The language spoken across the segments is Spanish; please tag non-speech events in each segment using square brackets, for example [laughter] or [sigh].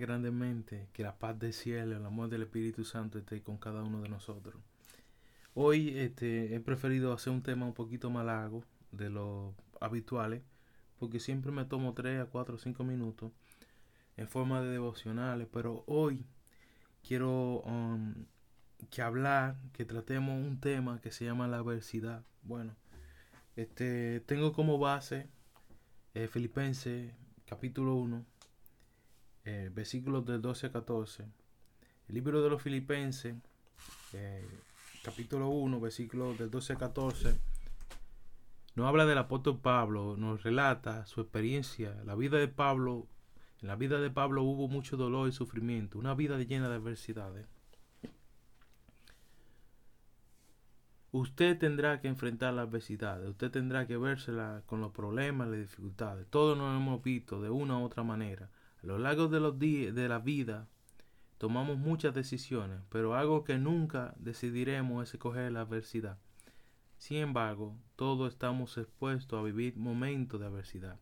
grandemente, que la paz del cielo, el amor del Espíritu Santo esté con cada uno de nosotros. Hoy este, he preferido hacer un tema un poquito más largo de lo habituales, porque siempre me tomo 3 a 4 o 5 minutos en forma de devocionales, pero hoy quiero um, que hablar, que tratemos un tema que se llama la adversidad. Bueno, este, tengo como base eh, Filipenses capítulo 1 eh, versículos del 12 a 14. El libro de los Filipenses, eh, capítulo 1, versículos del 12 a 14, nos habla del apóstol Pablo, nos relata su experiencia, la vida de Pablo. En la vida de Pablo hubo mucho dolor y sufrimiento, una vida llena de adversidades. Usted tendrá que enfrentar las adversidades, usted tendrá que vérsela con los problemas, las dificultades. Todos nos hemos visto de una u otra manera. A lo largo de los de la vida tomamos muchas decisiones, pero algo que nunca decidiremos es escoger la adversidad. Sin embargo, todos estamos expuestos a vivir momentos de adversidad.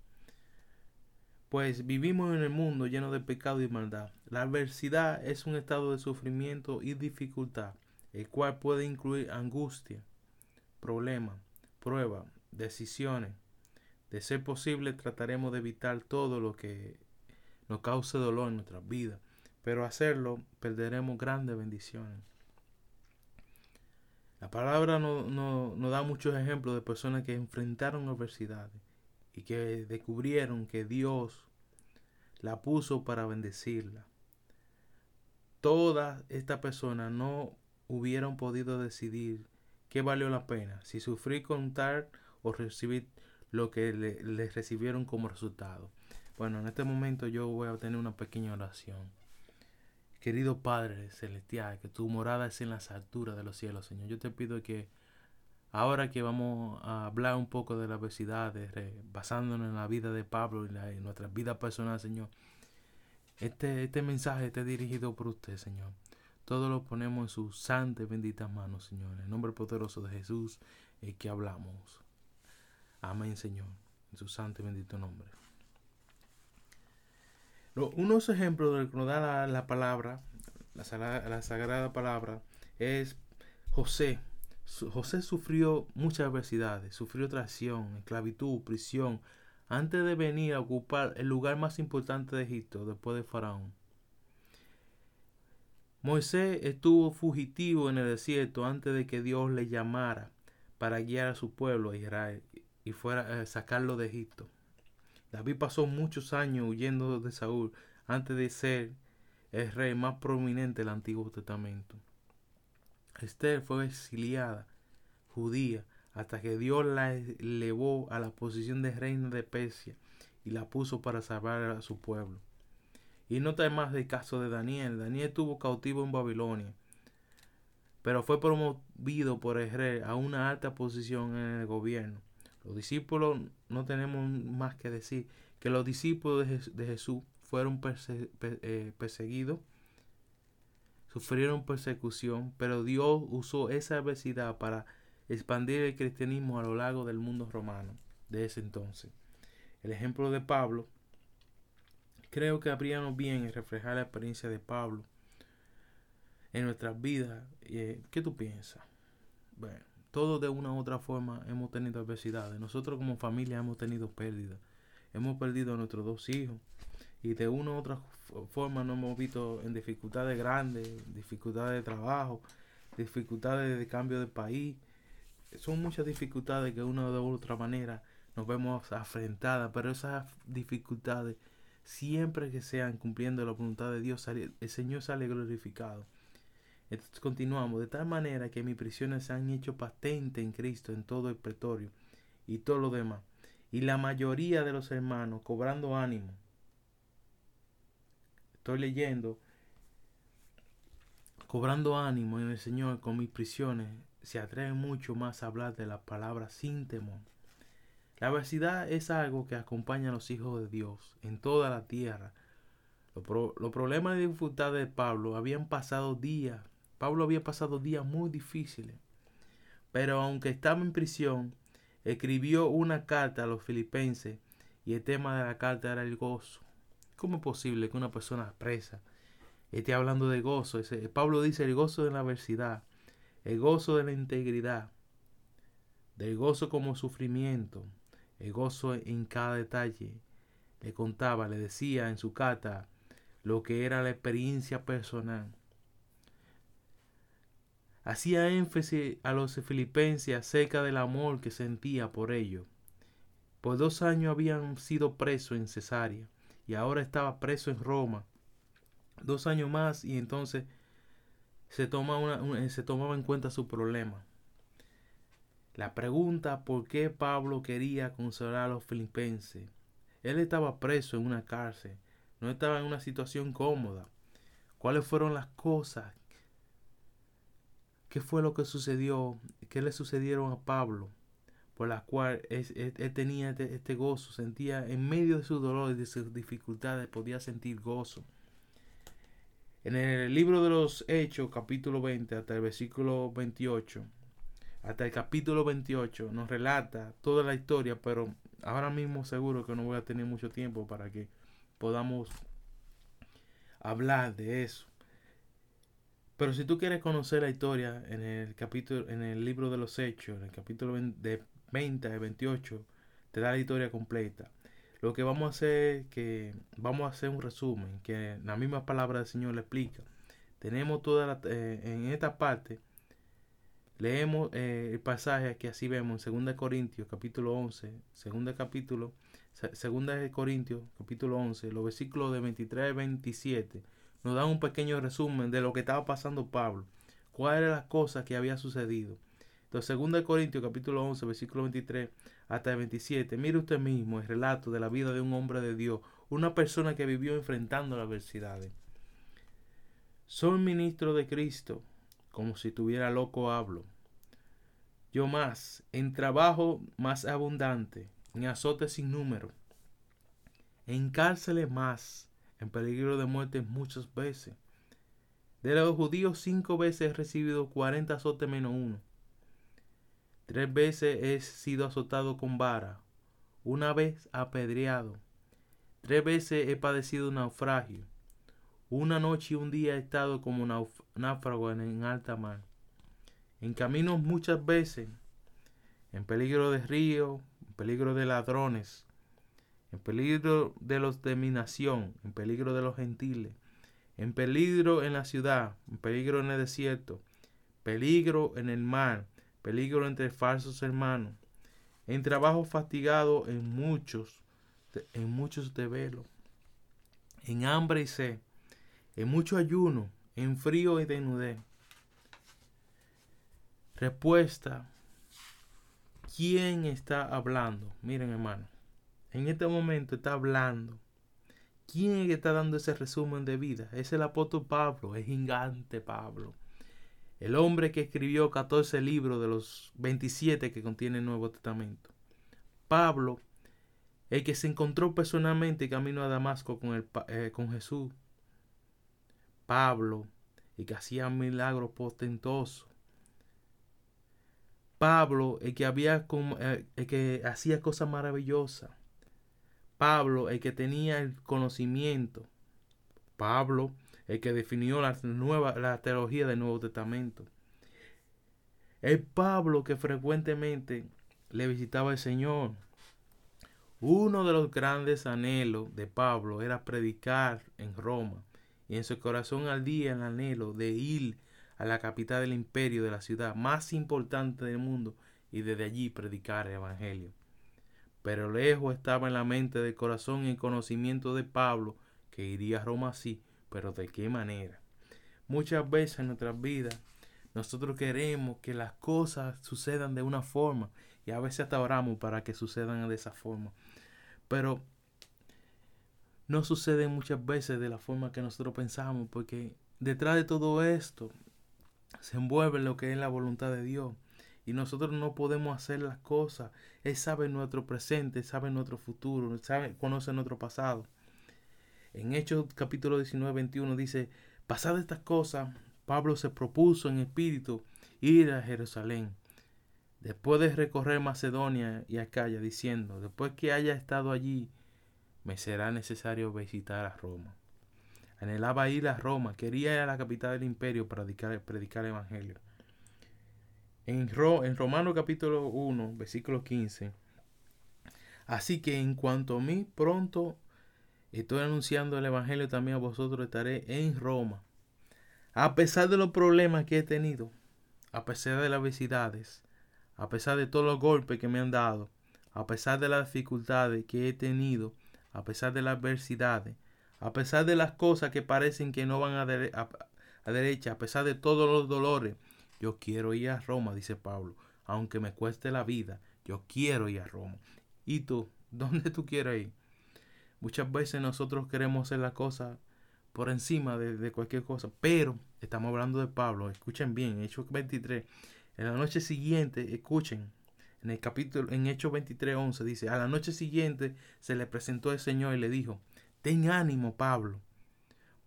Pues vivimos en el mundo lleno de pecado y maldad. La adversidad es un estado de sufrimiento y dificultad, el cual puede incluir angustia, problemas, pruebas, decisiones. De ser posible, trataremos de evitar todo lo que nos cause dolor en nuestras vidas, pero hacerlo perderemos grandes bendiciones. La palabra nos no, da muchos ejemplos de personas que enfrentaron adversidades y que descubrieron que Dios la puso para bendecirla. Todas estas personas no hubieran podido decidir qué valió la pena, si sufrir con tal o recibir lo que les le recibieron como resultado. Bueno, en este momento yo voy a tener una pequeña oración. Querido Padre Celestial, que tu morada es en las alturas de los cielos, Señor. Yo te pido que ahora que vamos a hablar un poco de la obesidad, basándonos en la vida de Pablo y en nuestra vida personal, Señor, este, este mensaje está dirigido por usted, Señor. Todo lo ponemos en sus santas benditas manos, Señor. En el nombre poderoso de Jesús, el que hablamos. Amén, Señor. En su santo y bendito nombre unos ejemplos de lo que nos da la, palabra, la, sagrada palabra, es José. José sufrió muchas adversidades, sufrió traición, esclavitud, prisión, antes de venir a ocupar el lugar más importante de Egipto, después de Faraón. Moisés estuvo fugitivo en el desierto antes de que Dios le llamara para guiar a su pueblo a Israel y fuera a sacarlo de Egipto. David pasó muchos años huyendo de Saúl antes de ser el rey más prominente del Antiguo Testamento. Esther fue exiliada judía hasta que Dios la elevó a la posición de reina de Persia y la puso para salvar a su pueblo. Y no está más del caso de Daniel. Daniel estuvo cautivo en Babilonia, pero fue promovido por el rey a una alta posición en el gobierno. Los discípulos, no tenemos más que decir que los discípulos de, Jesús fueron eh, perseguidos, sufrieron persecución, pero Dios usó esa adversidad para expandir el cristianismo a lo largo del mundo romano de ese entonces. El ejemplo de Pablo, creo que habríamos bien en reflejar la experiencia de Pablo en nuestras vidas. Eh, ¿Qué tú piensas? Bueno todos de una u otra forma hemos tenido adversidades. Nosotros como familia hemos tenido pérdidas. Hemos perdido a nuestros dos hijos. Y de una u otra forma nos hemos visto en dificultades grandes, dificultades de trabajo, dificultades de cambio de país. Son muchas dificultades que de una u otra manera nos vemos afrentadas. Pero esas dificultades, siempre que sean cumpliendo la voluntad de Dios, el Señor sale glorificado. Entonces continuamos, de tal manera que mis prisiones se han hecho patente en Cristo en todo el pretorio y todo lo demás. Y la mayoría de los hermanos cobrando ánimo. Estoy leyendo, cobrando ánimo en el Señor con mis prisiones, se atreven mucho más a hablar de la palabra sin temor. La adversidad es algo que acompaña a los hijos de Dios en toda la tierra. Los, problemas y dificultades de Pablo habían pasado días Pablo había pasado días muy difíciles, pero aunque estaba en prisión, escribió una carta a los filipenses y el tema de la carta era el gozo. ¿Cómo es posible que una persona presa esté hablando de gozo? Pablo dice el gozo de la adversidad, el gozo de la integridad, del gozo como sufrimiento, el gozo en cada detalle. Le contaba, le decía en su carta lo que era la experiencia personal. Hacía énfasis a los filipenses acerca del amor que sentía por ellos. Por dos años habían sido presos en Cesarea y ahora estaba preso en Roma. Dos años más y entonces se, una, se tomaba en cuenta su problema. La pregunta por qué Pablo quería consolar a los filipenses. Él estaba preso en una cárcel, no estaba en una situación cómoda. ¿Cuáles fueron las cosas? ¿Qué fue lo que sucedió? ¿Qué le sucedieron a Pablo? Por las cuales él, tenía este, este, gozo, sentía en medio de su dolor y de sus dificultades, podía sentir gozo. En el libro de los Hechos, capítulo 20, hasta el versículo 28, hasta el capítulo 28 nos relata toda la historia, pero ahora mismo seguro que no voy a tener mucho tiempo para que podamos hablar de eso. Pero si tú quieres conocer la historia en el capítulo, en el libro de los Hechos, en el capítulo de 20 al 28, te da la historia completa. Lo que vamos a hacer es que vamos a hacer un resumen, que la misma palabra del Señor le explica. Tenemos toda la, eh, en esta parte Leemos eh, el pasaje que así vemos en 2 Corintios capítulo 11, 2 capítulo, 2 Corintios capítulo 11, los versículos de 23 al 27, nos dan un pequeño resumen de lo que estaba pasando Pablo, cuáles eran las cosas que había sucedido. Entonces, 2 Corintios capítulo 11, versículo 23 hasta el 27, mire usted mismo el relato de la vida de un hombre de Dios, una persona que vivió enfrentando las adversidades. Soy ministro de Cristo, como si tuviera loco hablo. Yo más, en trabajo más abundante, en azotes sin número, en cárceles más, en peligro de muerte muchas veces. De los judíos cinco veces he recibido cuarenta azotes menos uno. Tres veces he sido azotado con vara, una vez apedreado. Tres veces he padecido naufragio. Una noche y un día he estado como náufrago en alta mar. En caminos muchas veces, en peligro de río, en peligro de ladrones, en peligro de los de mi nación, en peligro de los gentiles, en peligro en la ciudad, en peligro en el desierto, peligro en el mar, peligro entre falsos hermanos, en trabajo fatigado en muchos, en muchos de velo, en hambre y sed, en mucho ayuno, en frío y desnudez. Respuesta. ¿Quién está hablando? Miren, hermano. En este momento está hablando. ¿Quién es que está dando ese resumen de vida? Es el apóstol Pablo, el gigante Pablo. El hombre que escribió 14 libros de los 27 que contiene el Nuevo Testamento. Pablo, el que se encontró personalmente camino a Damasco con, el, eh, con Jesús Pablo y que hacía milagros portentosos. Pablo, el que eh, el que hacía cosas maravillosas. Pablo, el que tenía el conocimiento. Pablo, el que definió la nueva la teología del Nuevo Testamento. El Pablo que frecuentemente le visitaba el Señor. Uno de los grandes anhelos de Pablo era predicar en Roma y en su corazón ardía el anhelo de ir a la capital del imperio de la ciudad más importante del mundo y desde allí predicar el Evangelio. Pero lejos estaba en la mente del corazón y el conocimiento de Pablo que iría a Roma así, pero de qué manera. Muchas veces en nuestras vidas nosotros queremos que las cosas sucedan de una forma y a veces hasta oramos para que sucedan de esa forma. Pero no sucede muchas veces de la forma que nosotros pensamos, porque detrás de todo esto se envuelve lo que es la voluntad de Dios. Y nosotros no podemos hacer las cosas. Él sabe nuestro presente, sabe nuestro futuro, sabe, conoce nuestro pasado. En Hechos capítulo 19, 21 dice, pasadas estas cosas, Pablo se propuso en espíritu ir a Jerusalén. Después de recorrer Macedonia y Acaya, diciendo, después que haya estado allí me será necesario visitar a Roma. Anhelaba ir a Roma, quería ir a la capital del imperio para predicar el Evangelio. En, en Romano capítulo 1, versículo 15. Así que en cuanto a mí, pronto estoy anunciando el Evangelio también a vosotros, estaré en Roma. A pesar de los problemas que he tenido, a pesar de las adversidades, a pesar de todos los golpes que me han dado, a pesar de las dificultades que he tenido, a pesar de las adversidades, a pesar de las cosas que parecen que no van a, a, derecha, a pesar de todos los dolores, yo quiero ir a Roma, dice Pablo, aunque me cueste la vida, yo quiero ir a Roma. ¿Y tú? [laughs] ¿Dónde tú quieres ir? Muchas veces nosotros queremos hacer la cosa por encima de, de, cualquier cosa, pero estamos hablando de Pablo, escuchen bien, Hechos 23, en la noche siguiente, escuchen, en el capítulo, en Hechos 23, 11, dice, a la noche siguiente se le presentó el Señor y le dijo, Ten ánimo, Pablo,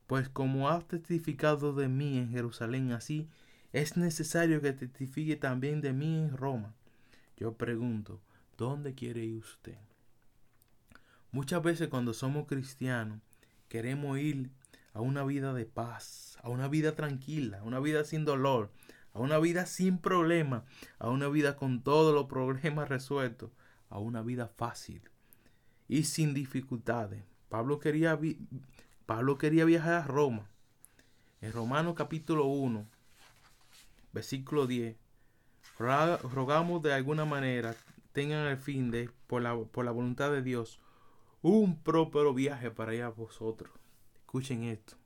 pues como has testificado de mí en Jerusalén, así es necesario que testifique también de mí en Roma. Yo pregunto, ¿dónde quiere ir usted? Muchas veces cuando somos cristianos queremos ir a una vida de paz, a una vida tranquila, a una vida sin dolor, a una vida sin problemas, a una vida con todos los problemas resueltos, a una vida fácil y sin dificultades. Pablo quería, viajar a Roma. En Romanos capítulo 1, versículo 10, rogamos de alguna manera tengan el fin de, por la, por la voluntad de Dios, un próspero viaje para allá vosotros. Escuchen esto.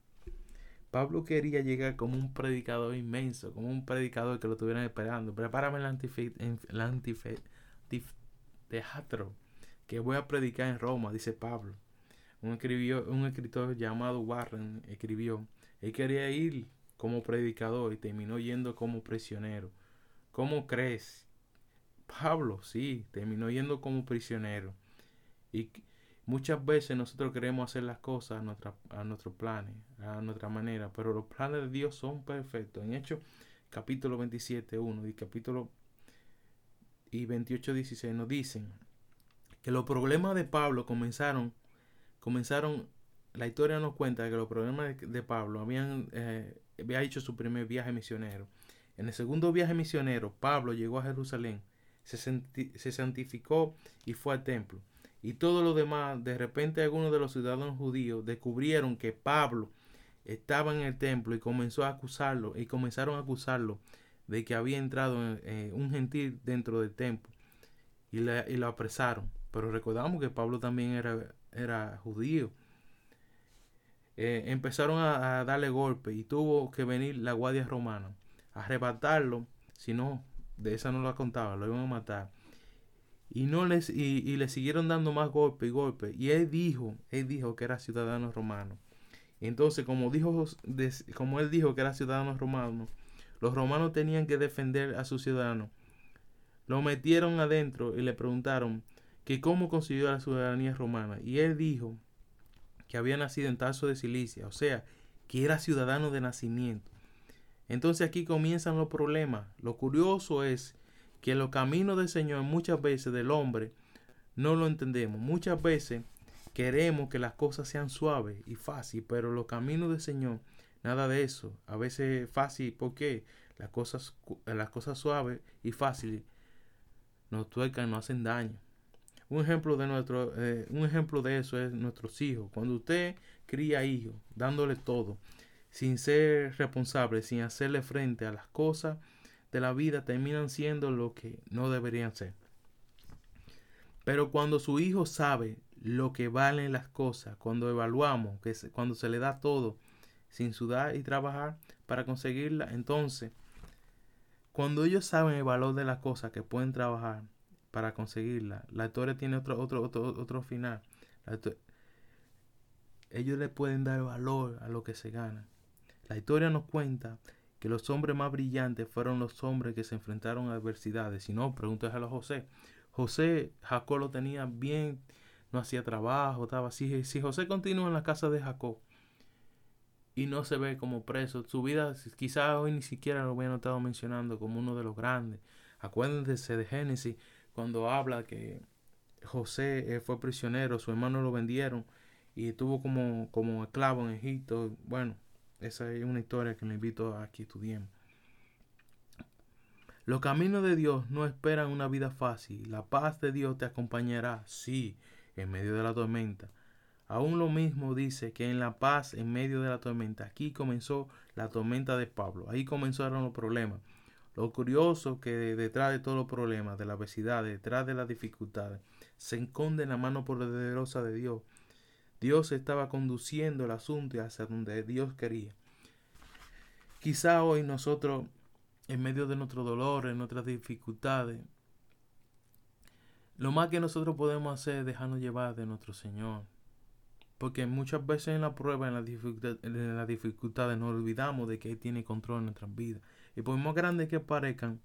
Pablo quería llegar como un predicador inmenso, como un predicador que lo estuvieran esperando. Prepárame el antife, teatro que voy a predicar en Roma, dice Pablo. Un, escribió, un escritor llamado Warren escribió, él quería ir como predicador y terminó yendo como prisionero. ¿Cómo crees? Pablo, sí, terminó yendo como prisionero. Y muchas veces nosotros queremos hacer las cosas a, nuestra, a nuestros planes, a nuestra manera, pero los planes de Dios son perfectos. En Hechos capítulo 27, 1 y capítulo y 28, 16 nos dicen que los problemas de Pablo comenzaron comenzaron, la historia nos cuenta que los problemas de, Pablo habían, eh, había hecho su primer viaje misionero. En el segundo viaje misionero, Pablo llegó a Jerusalén, se, se santificó y fue al templo. Y todo lo demás, de repente algunos de los ciudadanos judíos descubrieron que Pablo estaba en el templo y comenzó a acusarlo, y comenzaron a acusarlo de que había entrado en, un gentil dentro del templo y, y lo apresaron. Pero recordamos que Pablo también era era judío. Eh, empezaron a, darle golpe y tuvo que venir la guardia romana a arrebatarlo, si no, de esa no lo contaba, lo iban a matar. Y no les, y, le siguieron dando más golpe y golpe. Y él dijo, él dijo que era ciudadano romano. Entonces, como dijo, como él dijo que era ciudadano romano, los romanos tenían que defender a su ciudadano. Lo metieron adentro y le preguntaron, que cómo consiguió la ciudadanía romana. Y él dijo que había nacido en Tarso de Cilicia, o sea, que era ciudadano de nacimiento. Entonces aquí comienzan los problemas. Lo curioso es que los caminos del Señor muchas veces del hombre no lo entendemos. Muchas veces queremos que las cosas sean suaves y fáciles, pero los caminos del Señor, nada de eso. A veces fácil, porque las cosas, las cosas suaves y fáciles nos tuercan, nos hacen daño. Un ejemplo de nuestro, eh, un ejemplo de eso es nuestros hijos. Cuando usted cría hijos, dándole todo, sin ser responsable, sin hacerle frente a las cosas de la vida, terminan siendo lo que no deberían ser. Pero cuando su hijo sabe lo que valen las cosas, cuando evaluamos, que cuando se le da todo sin sudar y trabajar para conseguirla, entonces, cuando ellos saben el valor de las cosas que pueden trabajar, para conseguirla. La historia tiene otro, otro, otro, otro final. Ellos le pueden dar valor a lo que se gana. La historia nos cuenta que los hombres más brillantes fueron los hombres que se enfrentaron a adversidades. Si no, pregúntale a José. José, Jacob lo tenía bien, no hacía trabajo, estaba así. Si José continúa en la casa de Jacob y no se ve como preso, su vida quizás hoy ni siquiera lo hubiera notado mencionando como uno de los grandes. Acuérdense de Génesis, cuando habla que José eh, fue prisionero, su hermano lo vendieron y estuvo como, como esclavo en Egipto. Bueno, esa es una historia que me invito a que estudiemos. Los caminos de Dios no esperan una vida fácil. La paz de Dios te acompañará, sí, en medio de la tormenta. Aún lo mismo dice que en la paz en medio de la tormenta. Aquí comenzó la tormenta de Pablo. Ahí comenzaron los problemas. Lo curioso que detrás de todos los problemas, de la obesidad, detrás de las dificultades, se esconde la mano poderosa de Dios. Dios estaba conduciendo el asunto hacia donde Dios quería. Quizá hoy nosotros en medio de nuestro dolor, en nuestras dificultades, lo más que nosotros podemos hacer es dejarnos llevar de nuestro Señor. Porque muchas veces en la prueba, en las la dificultades, nos olvidamos de que Él tiene control en nuestras vidas. Y por más grandes que parezcan,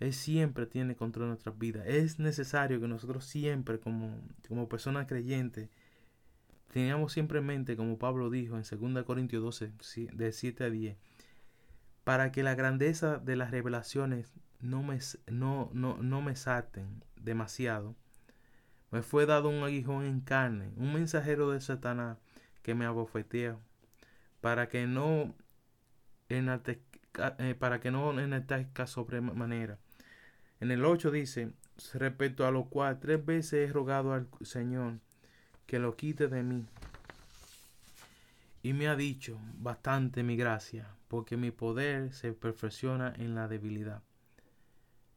Él siempre tiene control en nuestras vidas. Es necesario que nosotros siempre, como, como personas creyentes, tengamos siempre en mente, como Pablo dijo en 2 Corintios 12, de 7 a 10, para que la grandeza de las revelaciones no me, no, no, no me salten demasiado. Me fue dado un aguijón en carne, un mensajero de Satanás que me abofetea, para que no eh, para que no enaltezca sobremanera. En el 8 dice, respecto a lo cual tres veces he rogado al Señor que lo quite de mí. Y me ha dicho, bastante mi gracia, porque mi poder se perfecciona en la debilidad.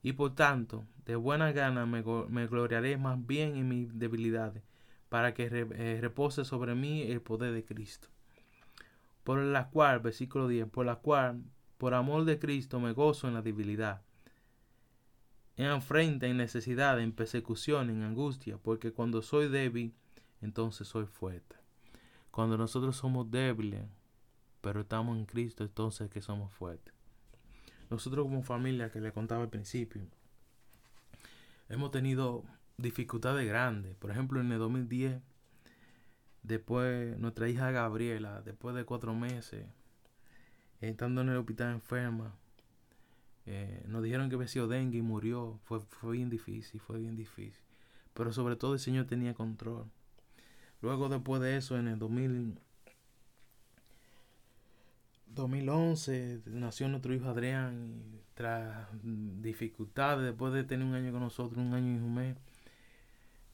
Y por tanto, de buena gana me, gloriaré más bien en mis debilidades, para que eh, repose sobre mí el poder de Cristo. Por la cual, versículo 10, por la cual, por amor de Cristo, me gozo en la debilidad, en afrenta, en necesidad, en persecución, en angustia, porque cuando soy débil, entonces soy fuerte. Cuando nosotros somos débiles, pero estamos en Cristo, entonces que somos fuertes. Nosotros como familia, que le contaba al principio, hemos tenido dificultades grandes. Por ejemplo, en el 2010, después nuestra hija Gabriela, después de cuatro meses, estando en el hospital enferma, eh, nos dijeron que había sido dengue y murió. Fue, fue bien difícil, fue bien difícil. Pero sobre todo el Señor tenía control. Luego después de eso, en el 2000, 2011 nació nuestro hijo Adrián y tras dificultades, después de tener un año con nosotros, un año y un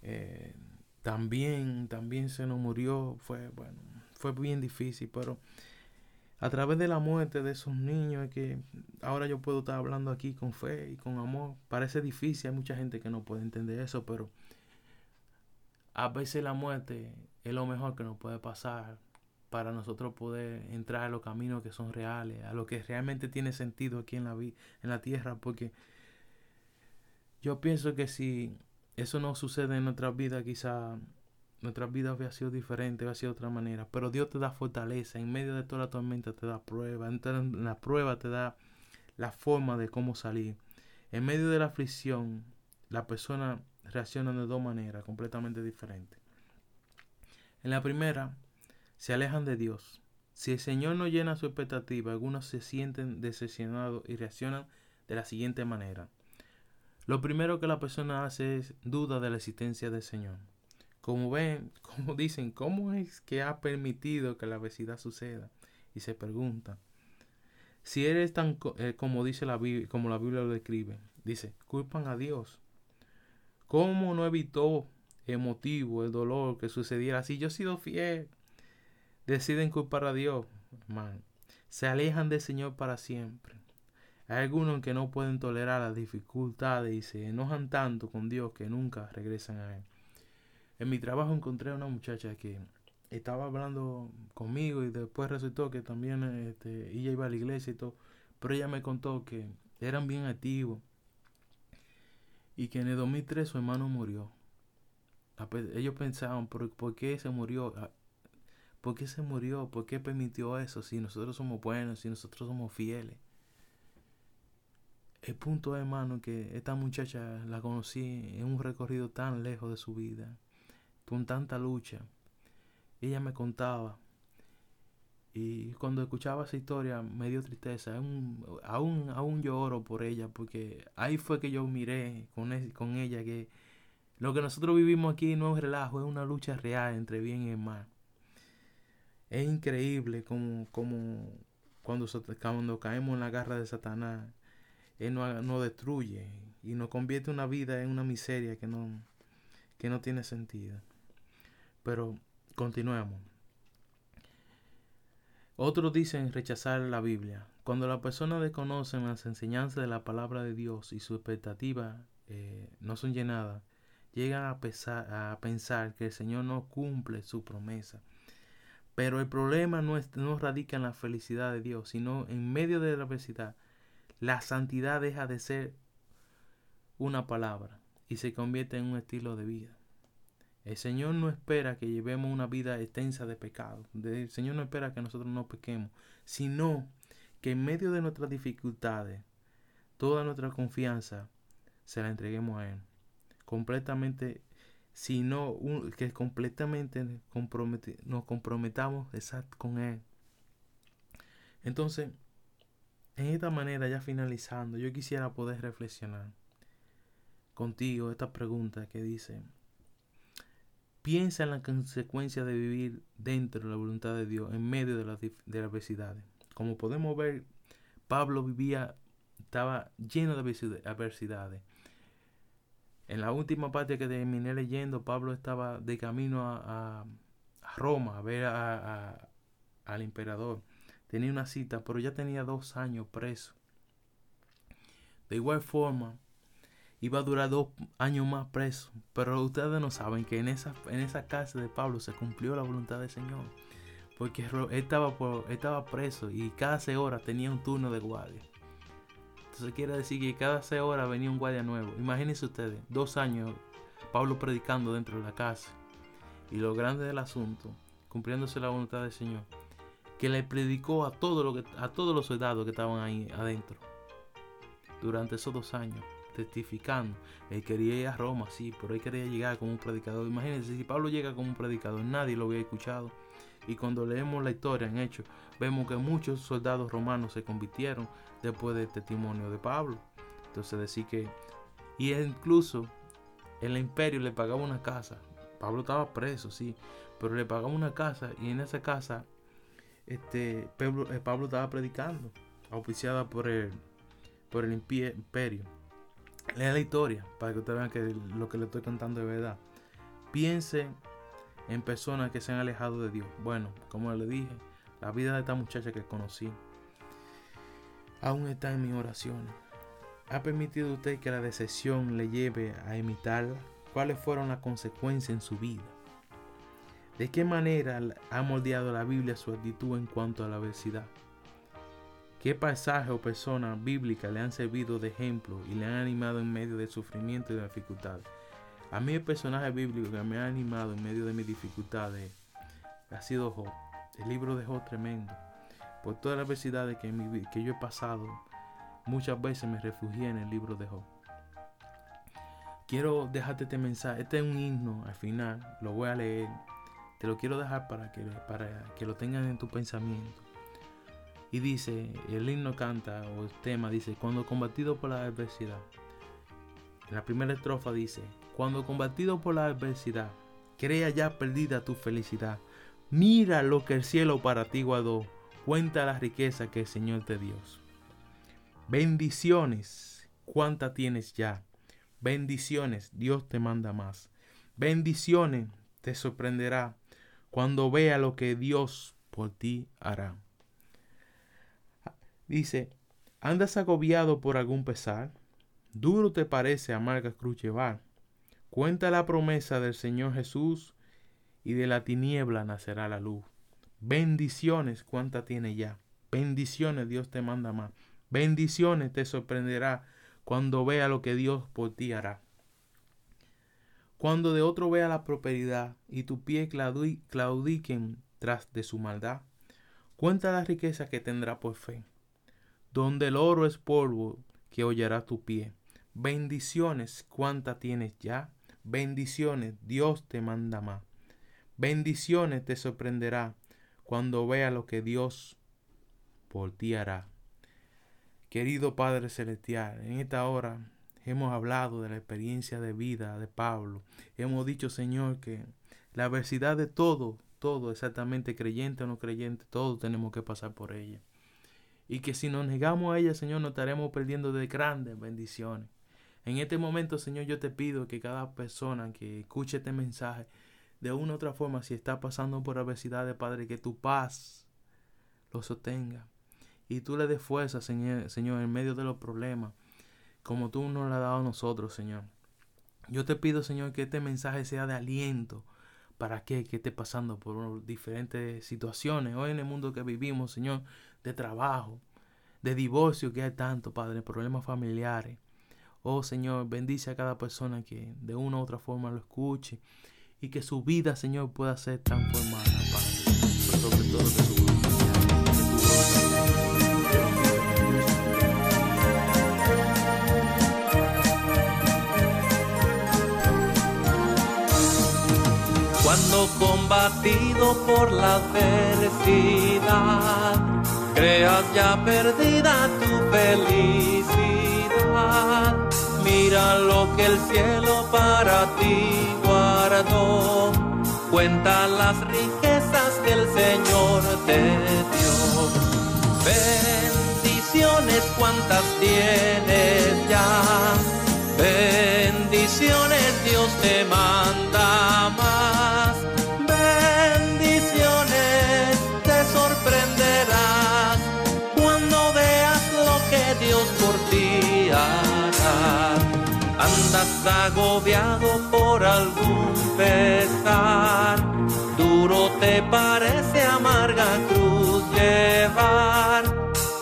eh, también, también se nos murió, fue, bueno, fue bien difícil, pero a través de la muerte de esos niños que ahora yo puedo estar hablando aquí con fe y con amor, parece difícil, hay mucha gente que no puede entender eso, pero a veces la muerte es lo mejor que nos puede pasar para nosotros poder entrar a los caminos que son reales, a lo que realmente tiene sentido aquí en la, en la tierra, porque yo pienso que si eso no sucede en nuestra vida, quizá nuestra vida había sido diferente, había sido de otra manera, pero Dios te da fortaleza, en medio de toda la tormenta te da prueba, en la prueba te da la forma de cómo salir. En medio de la aflicción, la persona reacciona de dos maneras completamente diferentes. En la primera, se alejan de Dios. Si el Señor no llena su expectativa, algunos se sienten decepcionados y reaccionan de la siguiente manera. Lo primero que la persona hace es duda de la existencia del Señor. Como ven, [laughs] como dicen, ¿cómo es que ha permitido que la obesidad suceda? Y se pregunta, si eres tan eh, como dice la Biblia, como la Biblia lo describe, dice, culpan a Dios. ¿Cómo no evitó el motivo, el dolor que sucediera si yo he sido fiel? deciden culpar a Dios, hermano. Se alejan del Señor para siempre. Hay algunos que no pueden tolerar las dificultades y se enojan tanto con Dios que nunca regresan a Él. En mi trabajo encontré a una muchacha que estaba hablando conmigo y después resultó que también este, ella iba a la iglesia y todo. Pero ella me contó que eran bien activos y que en el 2003 su hermano murió. Ellos pensaban, ¿por, ¿por qué se murió? ¿Por qué se murió? ¿Por qué permitió eso? Si nosotros somos buenos, si nosotros somos fieles. El punto, hermano, que esta muchacha la conocí en un recorrido tan lejos de su vida, con tanta lucha. Ella me contaba. Y cuando escuchaba esa historia me dio tristeza. Aún, aún, yo por ella porque ahí fue que yo miré con, con ella que Lo que nosotros vivimos aquí no es relajo, es una lucha real entre bien y mal. Es increíble como, como cuando, cuando caemos en la garra de Satanás, Él nos, destruye y nos convierte una vida en una miseria que no, que no tiene sentido. Pero continuemos. Otros dicen rechazar la Biblia. Cuando las personas desconocen las enseñanzas de la palabra de Dios y sus expectativas eh, no son llenadas, llegan a, a pensar que el Señor no cumple su promesa. Pero el problema no, no radica en la felicidad de Dios, sino en medio de la adversidad. La santidad deja de ser una palabra y se convierte en un estilo de vida. El Señor no espera que llevemos una vida extensa de pecado. El Señor no espera que nosotros no pequemos, sino que en medio de nuestras dificultades, toda nuestra confianza se la entreguemos a Él. Completamente, sino que completamente nos comprometamos con Él. Entonces, en esta manera, ya finalizando, yo quisiera poder reflexionar contigo esta pregunta que dice, Piensa en la consecuencia de vivir dentro de la voluntad de Dios en medio de, las adversidades. Como podemos ver, Pablo vivía, estaba lleno de adversidades. En la última parte que terminé leyendo, Pablo estaba de camino a, Roma a ver al emperador. Tenía una cita, pero ya tenía dos años preso. De igual forma, iba a durar dos años más preso. Pero ustedes no saben que en esa, en esa casa de Pablo se cumplió la voluntad del Señor. Porque él estaba, por, estaba preso y cada seis horas tenía un turno de guardia. Entonces quiere decir que cada seis horas venía un guardia nuevo. Imagínense ustedes, dos años Pablo predicando dentro de la casa. Y lo grande del asunto, cumpliéndose la voluntad del Señor, que le predicó a, todo lo a todos los soldados que estaban ahí adentro durante esos dos años testificando. Él quería ir a Roma, sí, pero él quería llegar como un predicador. Imagínense, si Pablo llega como un predicador, nadie lo había escuchado. Y cuando leemos la historia en Hechos, vemos que muchos soldados romanos se convirtieron después del testimonio de Pablo. Entonces decir que... Y incluso el imperio le pagaba una casa. Pablo estaba preso, sí, pero le pagaba una casa y en esa casa este, Pablo, eh, Pablo estaba predicando, auspiciada por el, por el imperio. Lea la historia para que ustedes vean que lo que le estoy contando es verdad. Piense en personas que se han alejado de Dios. Bueno, como le dije, la vida de esta muchacha que conocí aún está en mis oraciones. ¿Ha permitido usted que la decepción le lleve a imitarla? ¿Cuáles fueron las consecuencias en su vida? ¿De qué manera ha moldeado la Biblia su actitud en cuanto a la adversidad? ¿Qué pasaje o persona bíblica le han servido de ejemplo y le han animado en medio del sufrimiento y de dificultades? A mí el personaje bíblico que me ha animado en medio de mis dificultades ha sido Job. El libro de Job tremendo. Por todas las adversidades que, yo he pasado, muchas veces me refugié en el libro de Job. Quiero dejarte este mensaje. Este es un himno al final. Lo voy a leer. Te lo quiero dejar para que, para que lo tengan en tu pensamiento. Y dice, el himno canta o el tema dice, cuando combatido por la adversidad. La primera estrofa dice, cuando combatido por la adversidad, crea ya perdida tu felicidad. Mira lo que el cielo para ti guardó, cuenta la riqueza que el Señor te dio. Bendiciones, cuánta tienes ya. Bendiciones, Dios te manda más. Bendiciones, te sorprenderá cuando vea lo que Dios por ti hará. Dice, ¿andas agobiado por algún pesar? Duro te parece amarga cruz llevar. Cuenta la promesa del Señor Jesús y de la tiniebla nacerá la luz. Bendiciones, cuánta tiene ya. Bendiciones, Dios te manda más. Bendiciones te sorprenderá cuando vea lo que Dios por ti hará. Cuando de otro vea la prosperidad y tu pie claudiquen tras de su maldad, cuenta la riqueza que tendrá por fe donde el oro es polvo que hollará tu pie. Bendiciones, cuánta tienes ya. Bendiciones, Dios te manda más. Bendiciones te sorprenderá cuando vea lo que Dios por ti hará. Querido Padre Celestial, en esta hora hemos hablado de la experiencia de vida de Pablo. Hemos dicho, Señor, que la adversidad de todo, todo, exactamente creyente o no creyente, todos tenemos que pasar por ella. Y que si nos negamos a ella, Señor, nos estaremos perdiendo de grandes bendiciones. En este momento, Señor, yo te pido que cada persona que escuche este mensaje, de una u otra forma, si está pasando por adversidad, Padre, que tu paz lo sostenga. Y tú le des fuerza, Señor, Señor, en medio de los problemas, como tú nos lo has dado a nosotros, Señor. Yo te pido, Señor, que este mensaje sea de aliento para que, que esté pasando por diferentes situaciones. Hoy en el mundo que vivimos, Señor, de trabajo, de divorcio que hay tanto, Padre, problemas familiares. Oh Señor, bendice a cada persona que de una u otra forma lo escuche y que su vida, Señor, pueda ser transformada, Padre. sobre todo que su Combatido por la adversidad, creas ya perdida tu felicidad Mira lo que el cielo para ti guardó. Cuenta las riquezas que el Señor te dio. Bendiciones cuantas tienes ya. Bendiciones Dios te manda más. Agobiado por algún pesar, duro te parece amarga cruz llevar,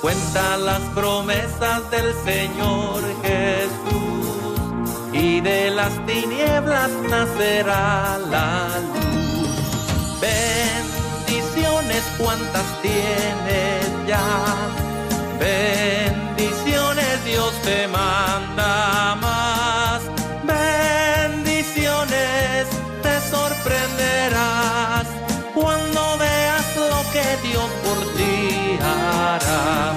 cuenta las promesas del Señor Jesús, y de las tinieblas nacerá la luz. Bendiciones cuantas tienes ya, bendiciones Dios te manda cuando veas lo que Dios por ti hará.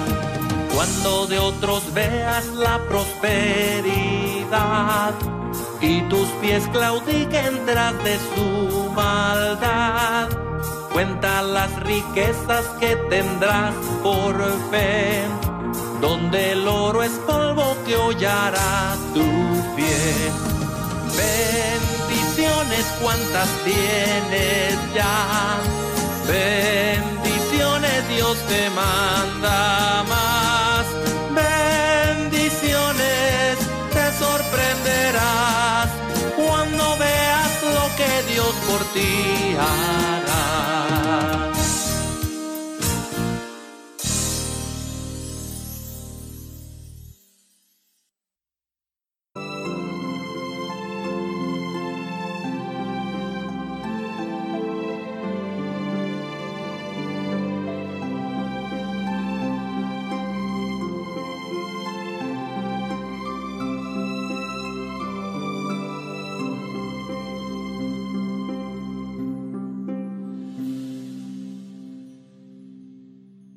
Cuando de otros veas la prosperidad y tus pies claudiquen tras de su maldad. Cuenta las riquezas que tendrás por fe, donde el oro es polvo que hollará tu pie. Ven bendiciones cuántas tienes ya. Bendiciones Dios te manda más. Bendiciones te sorprenderás cuando veas lo que Dios por ti ha